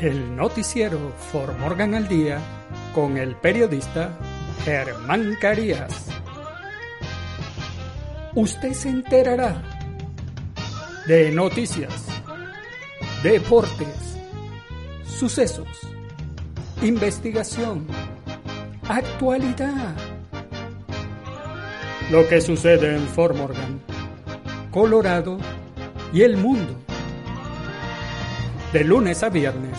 El noticiero For Morgan al Día con el periodista Germán Carías. Usted se enterará de noticias, deportes, sucesos, investigación, actualidad. Lo que sucede en Fort Morgan, Colorado y el mundo de lunes a viernes,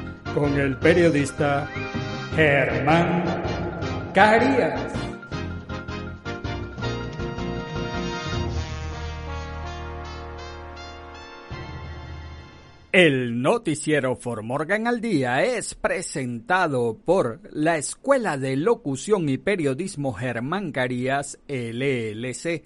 con el periodista Germán Carías. El noticiero For Morgan al Día es presentado por la Escuela de Locución y Periodismo Germán Carías LLC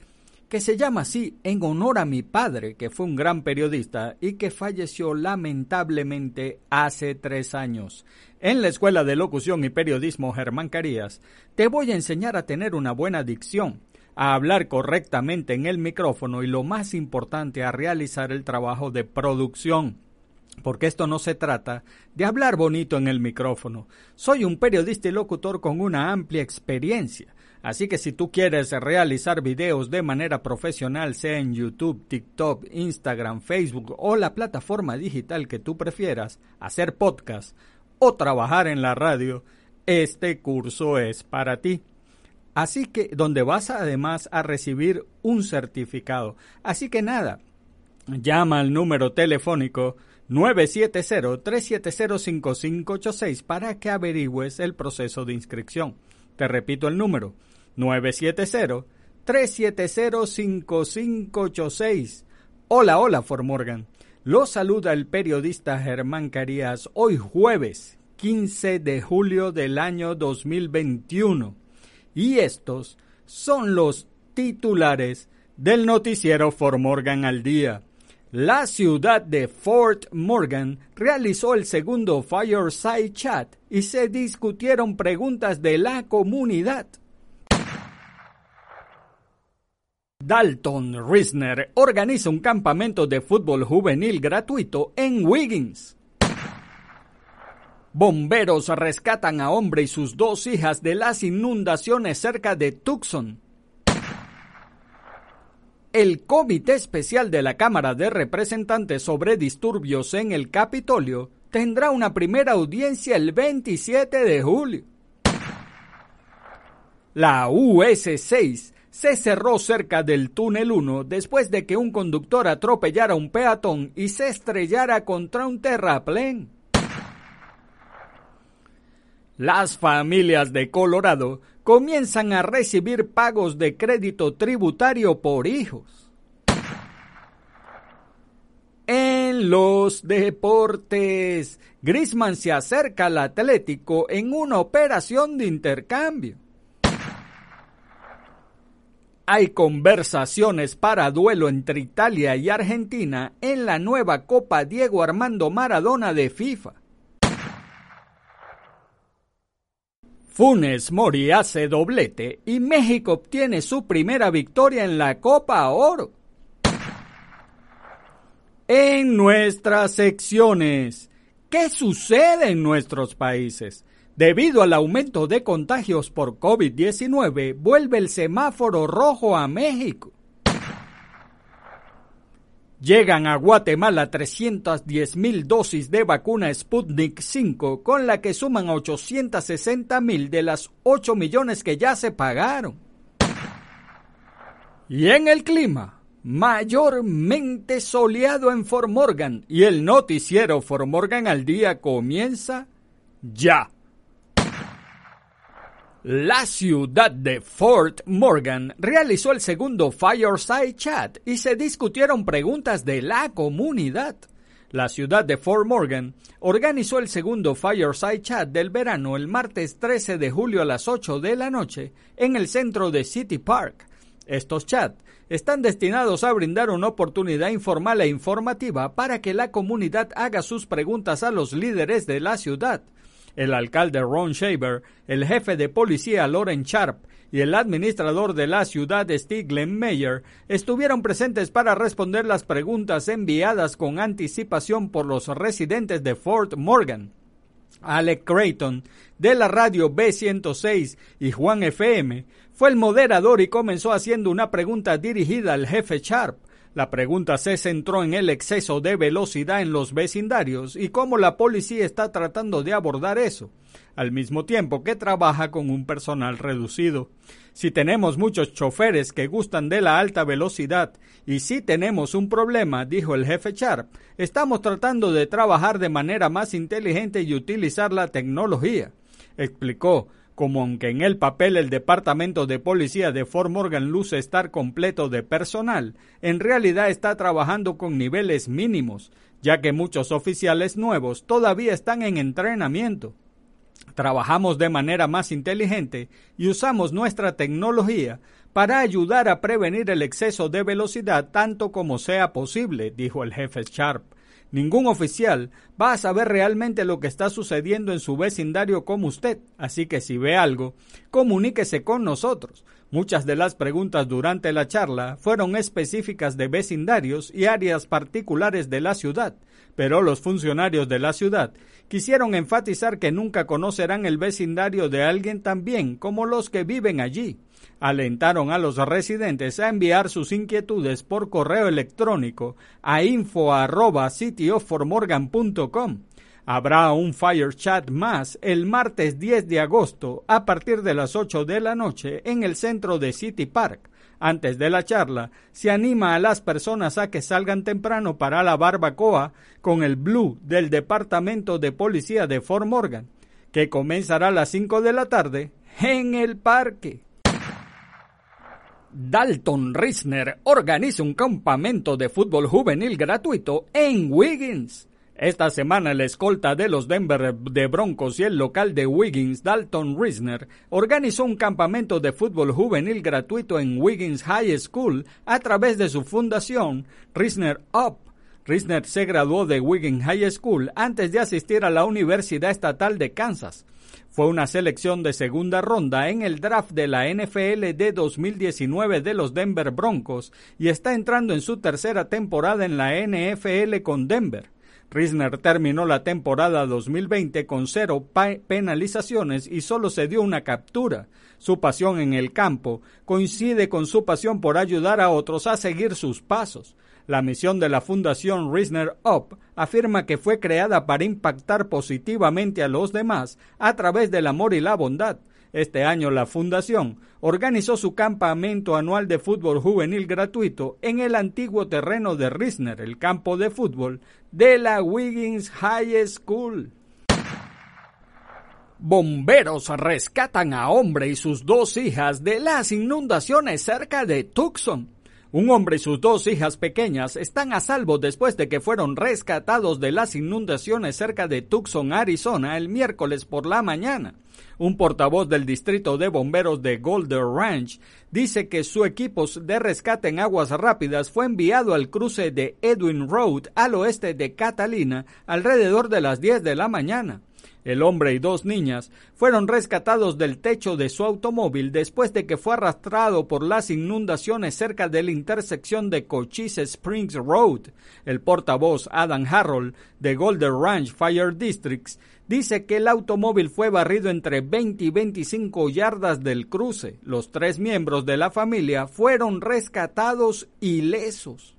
que se llama así en honor a mi padre, que fue un gran periodista y que falleció lamentablemente hace tres años. En la Escuela de Locución y Periodismo Germán Carías, te voy a enseñar a tener una buena dicción, a hablar correctamente en el micrófono y lo más importante, a realizar el trabajo de producción porque esto no se trata de hablar bonito en el micrófono. Soy un periodista y locutor con una amplia experiencia. Así que si tú quieres realizar videos de manera profesional, sea en YouTube, TikTok, Instagram, Facebook o la plataforma digital que tú prefieras, hacer podcast o trabajar en la radio, este curso es para ti. Así que donde vas además a recibir un certificado. Así que nada, llama al número telefónico 970-370-5586 para que averigües el proceso de inscripción. Te repito el número 970-370-5586. Hola, hola, For Morgan. Lo saluda el periodista Germán Carías hoy jueves 15 de julio del año 2021. Y estos son los titulares del noticiero For Morgan al día. La ciudad de Fort Morgan realizó el segundo Fireside Chat y se discutieron preguntas de la comunidad. Dalton Risner organiza un campamento de fútbol juvenil gratuito en Wiggins. Bomberos rescatan a hombre y sus dos hijas de las inundaciones cerca de Tucson. El Comité Especial de la Cámara de Representantes sobre disturbios en el Capitolio tendrá una primera audiencia el 27 de julio. La US-6 se cerró cerca del túnel 1 después de que un conductor atropellara un peatón y se estrellara contra un terraplén. Las familias de Colorado comienzan a recibir pagos de crédito tributario por hijos. En los deportes, Grisman se acerca al Atlético en una operación de intercambio. Hay conversaciones para duelo entre Italia y Argentina en la nueva Copa Diego Armando Maradona de FIFA. Funes Mori hace doblete y México obtiene su primera victoria en la Copa Oro. En nuestras secciones, ¿qué sucede en nuestros países? Debido al aumento de contagios por COVID-19, vuelve el semáforo rojo a México. Llegan a Guatemala 310 mil dosis de vacuna Sputnik 5, con la que suman 860 mil de las 8 millones que ya se pagaron. Y en el clima, mayormente soleado en Fort Morgan, y el noticiero Fort Morgan al día comienza ya. La ciudad de Fort Morgan realizó el segundo Fireside Chat y se discutieron preguntas de la comunidad. La ciudad de Fort Morgan organizó el segundo Fireside Chat del verano el martes 13 de julio a las 8 de la noche en el centro de City Park. Estos chats están destinados a brindar una oportunidad informal e informativa para que la comunidad haga sus preguntas a los líderes de la ciudad el alcalde Ron Shaver, el jefe de policía Loren Sharp y el administrador de la ciudad Stiglen Mayer estuvieron presentes para responder las preguntas enviadas con anticipación por los residentes de Fort Morgan. Alec Creighton, de la radio B106 y Juan FM, fue el moderador y comenzó haciendo una pregunta dirigida al jefe Sharp la pregunta se centró en el exceso de velocidad en los vecindarios y cómo la policía está tratando de abordar eso, al mismo tiempo que trabaja con un personal reducido. Si tenemos muchos choferes que gustan de la alta velocidad y si tenemos un problema, dijo el jefe Sharp, estamos tratando de trabajar de manera más inteligente y utilizar la tecnología. Explicó, como aunque en el papel el Departamento de Policía de Fort Morgan luce estar completo de personal, en realidad está trabajando con niveles mínimos, ya que muchos oficiales nuevos todavía están en entrenamiento. Trabajamos de manera más inteligente y usamos nuestra tecnología para ayudar a prevenir el exceso de velocidad tanto como sea posible, dijo el jefe Sharp. Ningún oficial va a saber realmente lo que está sucediendo en su vecindario como usted, así que si ve algo, comuníquese con nosotros. Muchas de las preguntas durante la charla fueron específicas de vecindarios y áreas particulares de la ciudad, pero los funcionarios de la ciudad quisieron enfatizar que nunca conocerán el vecindario de alguien tan bien como los que viven allí alentaron a los residentes a enviar sus inquietudes por correo electrónico a info@cityoformorgan.com. Habrá un Fire Chat más el martes 10 de agosto a partir de las 8 de la noche en el centro de City Park. Antes de la charla, se anima a las personas a que salgan temprano para la barbacoa con el Blue del Departamento de Policía de Fort Morgan, que comenzará a las 5 de la tarde en el parque. Dalton Risner organiza un campamento de fútbol juvenil gratuito en Wiggins. Esta semana la escolta de los Denver de Broncos y el local de Wiggins, Dalton Risner, organizó un campamento de fútbol juvenil gratuito en Wiggins High School a través de su fundación Risner Up. Risner se graduó de Wiggins High School antes de asistir a la Universidad Estatal de Kansas. Fue una selección de segunda ronda en el draft de la NFL de 2019 de los Denver Broncos y está entrando en su tercera temporada en la NFL con Denver. Risner terminó la temporada 2020 con cero penalizaciones y solo se dio una captura. Su pasión en el campo coincide con su pasión por ayudar a otros a seguir sus pasos. La misión de la Fundación Risner Up afirma que fue creada para impactar positivamente a los demás a través del amor y la bondad. Este año la Fundación organizó su campamento anual de fútbol juvenil gratuito en el antiguo terreno de Risner, el campo de fútbol de la Wiggins High School. Bomberos rescatan a hombre y sus dos hijas de las inundaciones cerca de Tucson. Un hombre y sus dos hijas pequeñas están a salvo después de que fueron rescatados de las inundaciones cerca de Tucson, Arizona, el miércoles por la mañana. Un portavoz del distrito de bomberos de Golder Ranch dice que su equipo de rescate en aguas rápidas fue enviado al cruce de Edwin Road al oeste de Catalina alrededor de las 10 de la mañana. El hombre y dos niñas fueron rescatados del techo de su automóvil después de que fue arrastrado por las inundaciones cerca de la intersección de Cochise Springs Road. El portavoz Adam Harrell de Golden Ranch Fire Districts dice que el automóvil fue barrido entre 20 y 25 yardas del cruce. Los tres miembros de la familia fueron rescatados ilesos.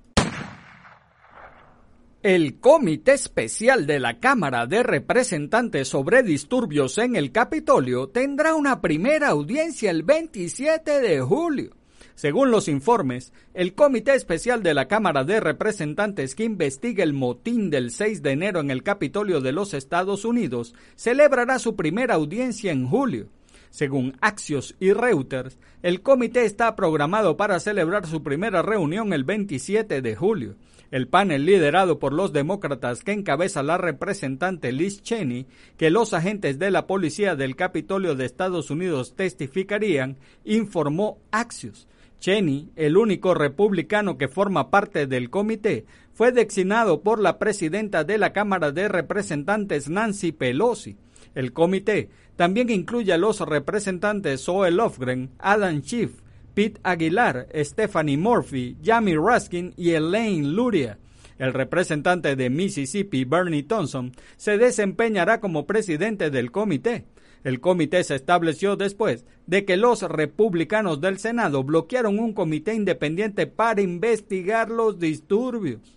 El Comité Especial de la Cámara de Representantes sobre Disturbios en el Capitolio tendrá una primera audiencia el 27 de julio. Según los informes, el Comité Especial de la Cámara de Representantes que investiga el motín del 6 de enero en el Capitolio de los Estados Unidos celebrará su primera audiencia en julio. Según Axios y Reuters, el comité está programado para celebrar su primera reunión el 27 de julio. El panel liderado por los demócratas que encabeza la representante Liz Cheney, que los agentes de la policía del Capitolio de Estados Unidos testificarían, informó Axios. Cheney, el único republicano que forma parte del comité, fue designado por la presidenta de la Cámara de Representantes Nancy Pelosi. El comité también incluye a los representantes Zoe Lofgren, Adam Schiff, Pete Aguilar, Stephanie Murphy, Jamie Raskin y Elaine Luria. El representante de Mississippi, Bernie Thompson, se desempeñará como presidente del comité. El comité se estableció después de que los republicanos del Senado bloquearon un comité independiente para investigar los disturbios.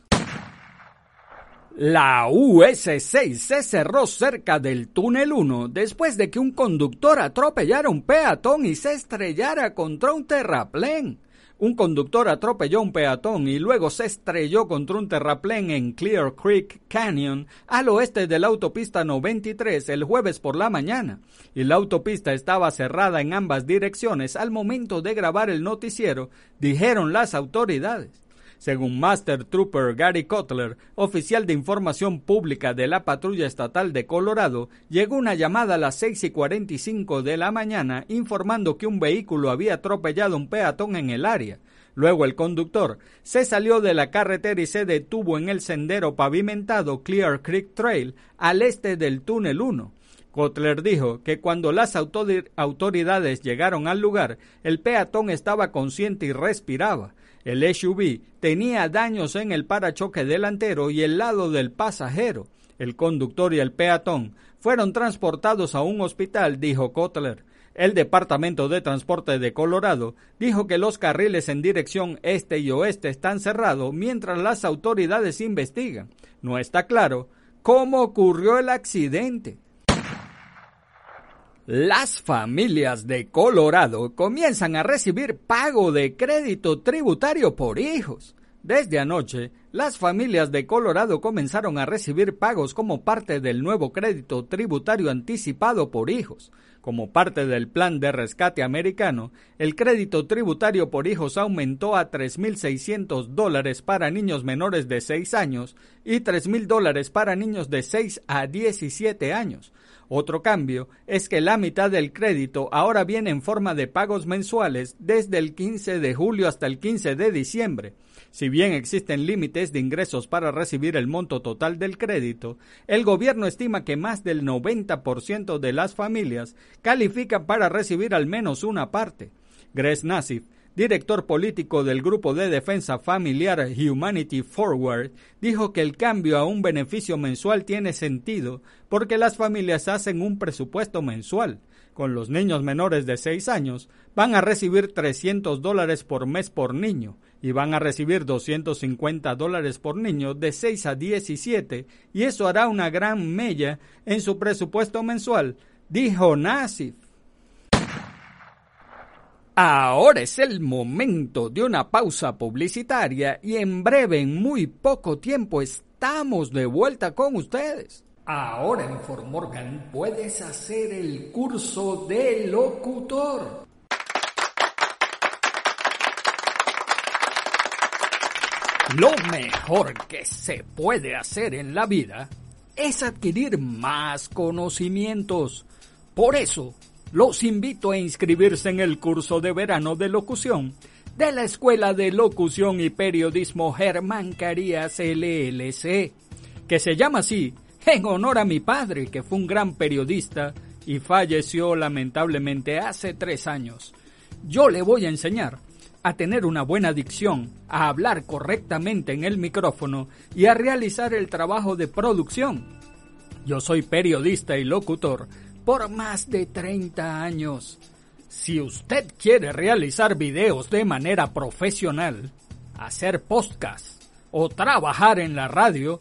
La US-6 se cerró cerca del túnel 1 después de que un conductor atropellara un peatón y se estrellara contra un terraplén. Un conductor atropelló un peatón y luego se estrelló contra un terraplén en Clear Creek Canyon, al oeste de la autopista 93, el jueves por la mañana, y la autopista estaba cerrada en ambas direcciones al momento de grabar el noticiero, dijeron las autoridades. Según Master Trooper Gary Cutler, oficial de información pública de la patrulla estatal de Colorado, llegó una llamada a las 6 y 45 de la mañana informando que un vehículo había atropellado un peatón en el área. Luego el conductor se salió de la carretera y se detuvo en el sendero pavimentado Clear Creek Trail al este del túnel 1. Kotler dijo que cuando las autoridades llegaron al lugar, el peatón estaba consciente y respiraba. El SUV tenía daños en el parachoque delantero y el lado del pasajero. El conductor y el peatón fueron transportados a un hospital, dijo Kotler. El Departamento de Transporte de Colorado dijo que los carriles en dirección este y oeste están cerrados mientras las autoridades investigan. No está claro cómo ocurrió el accidente. Las familias de Colorado comienzan a recibir pago de crédito tributario por hijos. Desde anoche, las familias de Colorado comenzaron a recibir pagos como parte del nuevo crédito tributario anticipado por hijos. Como parte del plan de rescate americano, el crédito tributario por hijos aumentó a 3.600 dólares para niños menores de 6 años y 3.000 dólares para niños de 6 a 17 años. Otro cambio es que la mitad del crédito ahora viene en forma de pagos mensuales desde el 15 de julio hasta el 15 de diciembre. Si bien existen límites de ingresos para recibir el monto total del crédito, el gobierno estima que más del 90% de las familias califican para recibir al menos una parte. Grace Nassif, director político del grupo de defensa familiar Humanity Forward, dijo que el cambio a un beneficio mensual tiene sentido porque las familias hacen un presupuesto mensual. Con los niños menores de 6 años van a recibir 300 dólares por mes por niño y van a recibir 250 dólares por niño de 6 a 17 y eso hará una gran mella en su presupuesto mensual, dijo Nasif. Ahora es el momento de una pausa publicitaria y en breve, en muy poco tiempo, estamos de vuelta con ustedes. Ahora en Fort Morgan puedes hacer el curso de locutor. Lo mejor que se puede hacer en la vida es adquirir más conocimientos. Por eso, los invito a inscribirse en el curso de verano de locución de la Escuela de Locución y Periodismo Germán Carías LLC, que se llama así en honor a mi padre, que fue un gran periodista y falleció lamentablemente hace tres años. Yo le voy a enseñar a tener una buena dicción, a hablar correctamente en el micrófono y a realizar el trabajo de producción. Yo soy periodista y locutor por más de 30 años. Si usted quiere realizar videos de manera profesional, hacer podcast o trabajar en la radio,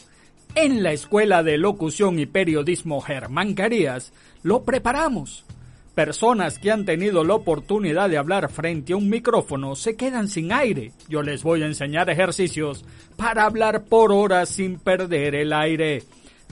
En la Escuela de Locución y Periodismo Germán Carías lo preparamos. Personas que han tenido la oportunidad de hablar frente a un micrófono se quedan sin aire. Yo les voy a enseñar ejercicios para hablar por horas sin perder el aire.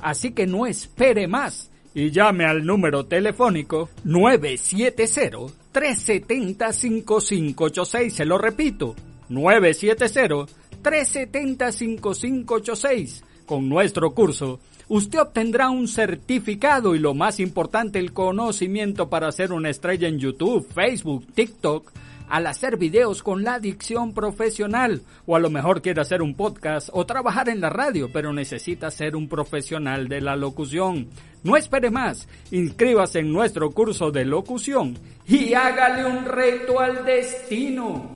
Así que no espere más y llame al número telefónico 970-370-5586. Se lo repito, 970-370-5586 con nuestro curso, usted obtendrá un certificado y lo más importante, el conocimiento para ser una estrella en YouTube, Facebook, TikTok, al hacer videos con la dicción profesional, o a lo mejor quiere hacer un podcast o trabajar en la radio, pero necesita ser un profesional de la locución. No espere más, inscríbase en nuestro curso de locución y hágale un reto al destino.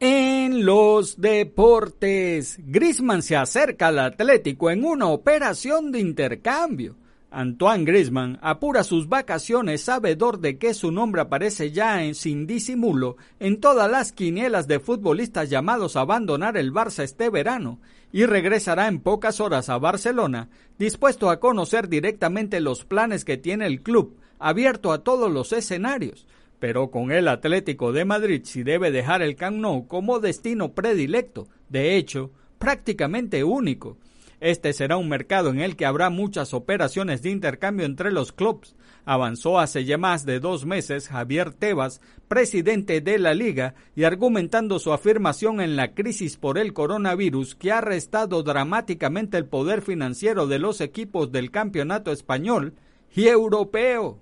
En los deportes, Grisman se acerca al Atlético en una operación de intercambio. Antoine Grisman apura sus vacaciones sabedor de que su nombre aparece ya en sin disimulo en todas las quinielas de futbolistas llamados a abandonar el Barça este verano y regresará en pocas horas a Barcelona dispuesto a conocer directamente los planes que tiene el club, abierto a todos los escenarios pero con el Atlético de Madrid si debe dejar el Camp Nou como destino predilecto, de hecho, prácticamente único. Este será un mercado en el que habrá muchas operaciones de intercambio entre los clubes, avanzó hace ya más de dos meses Javier Tebas, presidente de la liga, y argumentando su afirmación en la crisis por el coronavirus que ha restado dramáticamente el poder financiero de los equipos del campeonato español y europeo.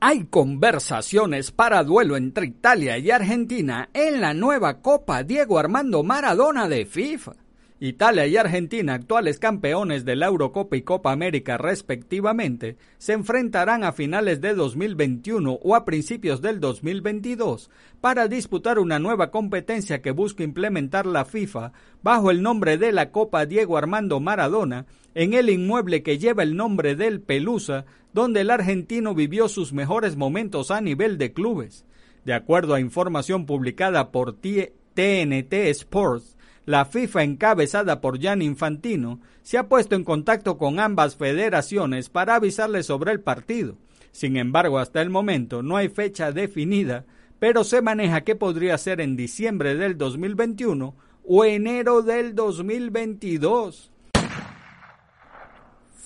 Hay conversaciones para duelo entre Italia y Argentina en la nueva Copa Diego Armando Maradona de FIFA. Italia y Argentina, actuales campeones de la Eurocopa y Copa América respectivamente, se enfrentarán a finales de 2021 o a principios del 2022 para disputar una nueva competencia que busca implementar la FIFA bajo el nombre de la Copa Diego Armando Maradona en el inmueble que lleva el nombre del Pelusa donde el argentino vivió sus mejores momentos a nivel de clubes. De acuerdo a información publicada por TNT Sports, la FIFA encabezada por Jan Infantino se ha puesto en contacto con ambas federaciones para avisarles sobre el partido. Sin embargo, hasta el momento no hay fecha definida, pero se maneja que podría ser en diciembre del 2021 o enero del 2022.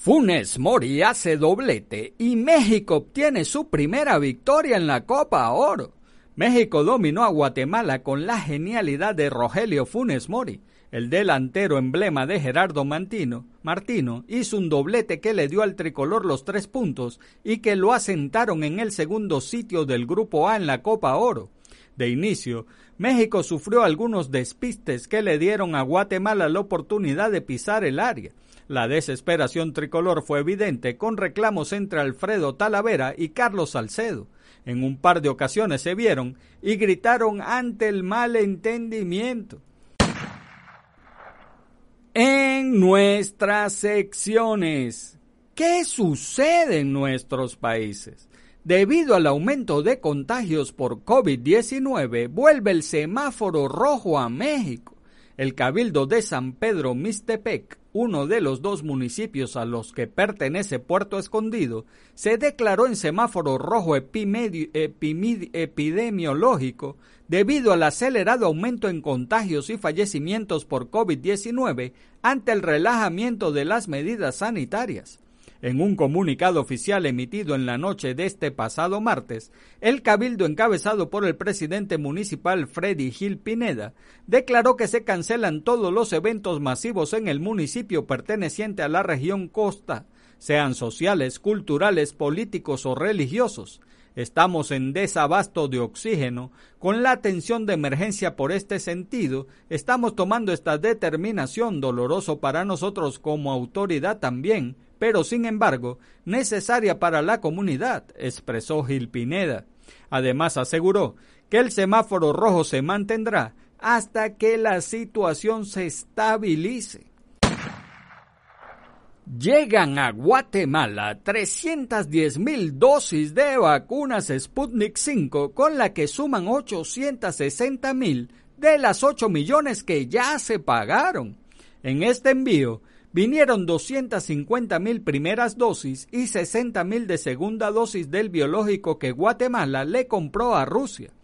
Funes Mori hace doblete y México obtiene su primera victoria en la Copa Oro. México dominó a Guatemala con la genialidad de Rogelio Funes Mori. El delantero emblema de Gerardo Mantino, Martino hizo un doblete que le dio al tricolor los tres puntos y que lo asentaron en el segundo sitio del Grupo A en la Copa Oro. De inicio, México sufrió algunos despistes que le dieron a Guatemala la oportunidad de pisar el área la desesperación tricolor fue evidente con reclamos entre Alfredo Talavera y Carlos Salcedo. En un par de ocasiones se vieron y gritaron ante el malentendimiento. En nuestras secciones, ¿qué sucede en nuestros países? Debido al aumento de contagios por COVID-19, vuelve el semáforo rojo a México. El Cabildo de San Pedro Mixtepec, uno de los dos municipios a los que pertenece Puerto Escondido, se declaró en semáforo rojo epidemiológico debido al acelerado aumento en contagios y fallecimientos por COVID-19 ante el relajamiento de las medidas sanitarias. En un comunicado oficial emitido en la noche de este pasado martes, el cabildo encabezado por el presidente municipal Freddy Gil Pineda declaró que se cancelan todos los eventos masivos en el municipio perteneciente a la región costa, sean sociales, culturales, políticos o religiosos. Estamos en desabasto de oxígeno. Con la atención de emergencia por este sentido, estamos tomando esta determinación doloroso para nosotros como autoridad también, pero sin embargo necesaria para la comunidad, expresó Gil Pineda. Además aseguró que el semáforo rojo se mantendrá hasta que la situación se estabilice. Llegan a Guatemala 310 mil dosis de vacunas Sputnik 5, con la que suman 860 mil de las 8 millones que ya se pagaron. En este envío vinieron 250 mil primeras dosis y 60 mil de segunda dosis del biológico que Guatemala le compró a Rusia.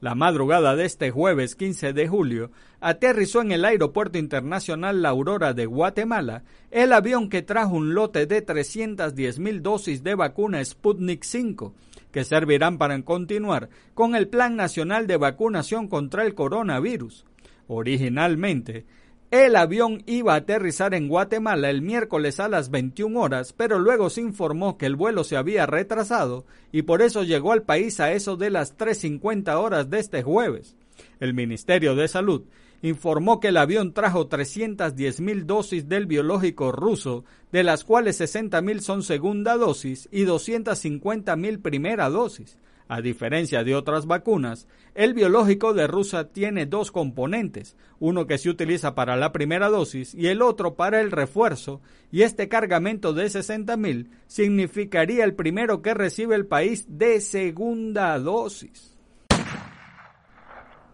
La madrugada de este jueves 15 de julio, aterrizó en el Aeropuerto Internacional La Aurora de Guatemala el avión que trajo un lote de 310 mil dosis de vacuna Sputnik 5, que servirán para continuar con el Plan Nacional de Vacunación contra el Coronavirus. Originalmente, el avión iba a aterrizar en Guatemala el miércoles a las 21 horas, pero luego se informó que el vuelo se había retrasado y por eso llegó al país a eso de las 3.50 horas de este jueves. El Ministerio de Salud informó que el avión trajo 310 mil dosis del biológico ruso, de las cuales 60 mil son segunda dosis y 250 mil primera dosis. A diferencia de otras vacunas, el biológico de Rusia tiene dos componentes, uno que se utiliza para la primera dosis y el otro para el refuerzo, y este cargamento de 60.000 significaría el primero que recibe el país de segunda dosis.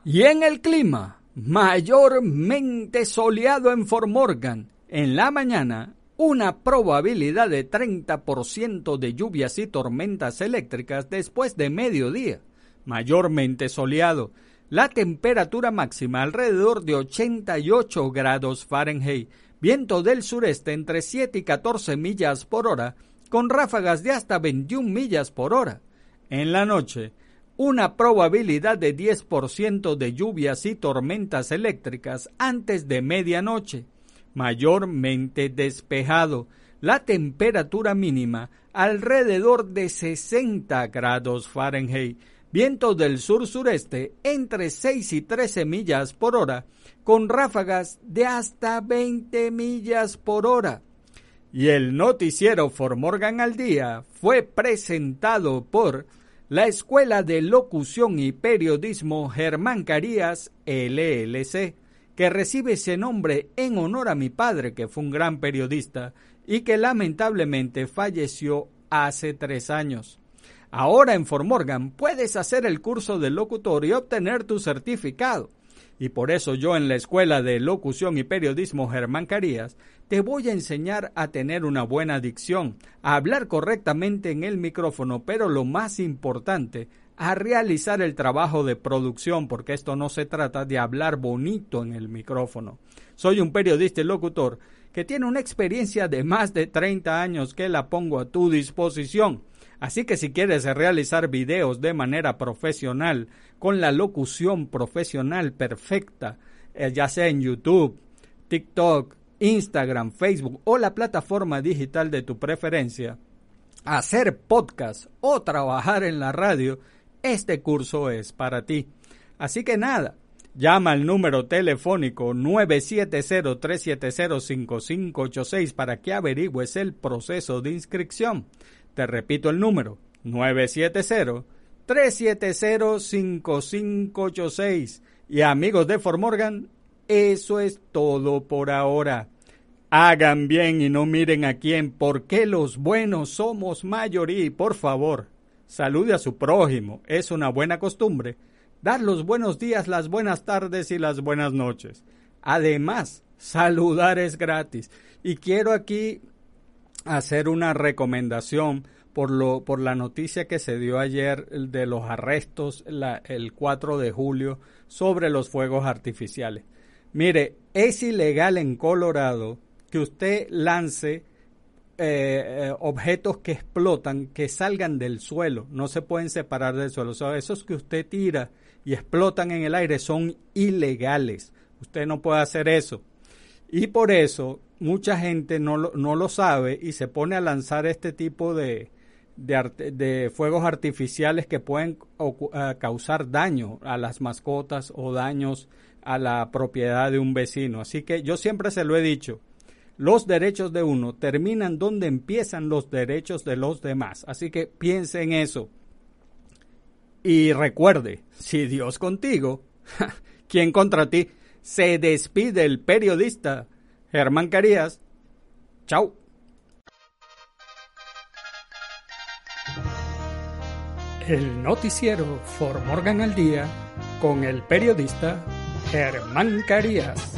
Y en el clima, mayormente soleado en Fort Morgan, en la mañana una probabilidad de 30% de lluvias y tormentas eléctricas después de mediodía, mayormente soleado. La temperatura máxima alrededor de 88 grados Fahrenheit, viento del sureste entre 7 y 14 millas por hora, con ráfagas de hasta 21 millas por hora. En la noche, una probabilidad de 10% de lluvias y tormentas eléctricas antes de medianoche mayormente despejado. La temperatura mínima alrededor de 60 grados Fahrenheit. Viento del sur-sureste entre 6 y 13 millas por hora, con ráfagas de hasta 20 millas por hora. Y el noticiero Formorgan al día fue presentado por la Escuela de Locución y Periodismo Germán Carías LLC que recibe ese nombre en honor a mi padre, que fue un gran periodista y que lamentablemente falleció hace tres años. Ahora en Formorgan puedes hacer el curso de locutor y obtener tu certificado. Y por eso yo en la Escuela de Locución y Periodismo Germán Carías te voy a enseñar a tener una buena dicción, a hablar correctamente en el micrófono, pero lo más importante, a realizar el trabajo de producción, porque esto no se trata de hablar bonito en el micrófono. Soy un periodista y locutor que tiene una experiencia de más de 30 años que la pongo a tu disposición. Así que si quieres realizar videos de manera profesional, con la locución profesional perfecta, eh, ya sea en YouTube, TikTok, Instagram, Facebook o la plataforma digital de tu preferencia, hacer podcast o trabajar en la radio, este curso es para ti. Así que nada, llama al número telefónico 970-370-5586 para que averigües el proceso de inscripción. Te repito el número 970-370-5586. Y amigos de Formorgan, eso es todo por ahora. Hagan bien y no miren a quién, porque los buenos somos mayoría. Por favor, Salude a su prójimo. Es una buena costumbre dar los buenos días, las buenas tardes y las buenas noches. Además, saludar es gratis. Y quiero aquí hacer una recomendación por, lo, por la noticia que se dio ayer de los arrestos el 4 de julio sobre los fuegos artificiales. Mire, es ilegal en Colorado que usted lance eh, eh, objetos que explotan, que salgan del suelo, no se pueden separar del suelo. O esos que usted tira y explotan en el aire son ilegales. Usted no puede hacer eso. Y por eso mucha gente no lo, no lo sabe y se pone a lanzar este tipo de, de, fuegos artificiales que pueden eh, causar daño a las mascotas o daños a la propiedad de un vecino. Así que yo siempre se lo he dicho, los derechos de uno terminan donde empiezan los derechos de los demás. Así que piense en eso. Y recuerde, si Dios contigo, ¿quién contra ti? Se despide el periodista Germán Carías. Chao. El noticiero For Morgan al Día con el periodista Germán Carías.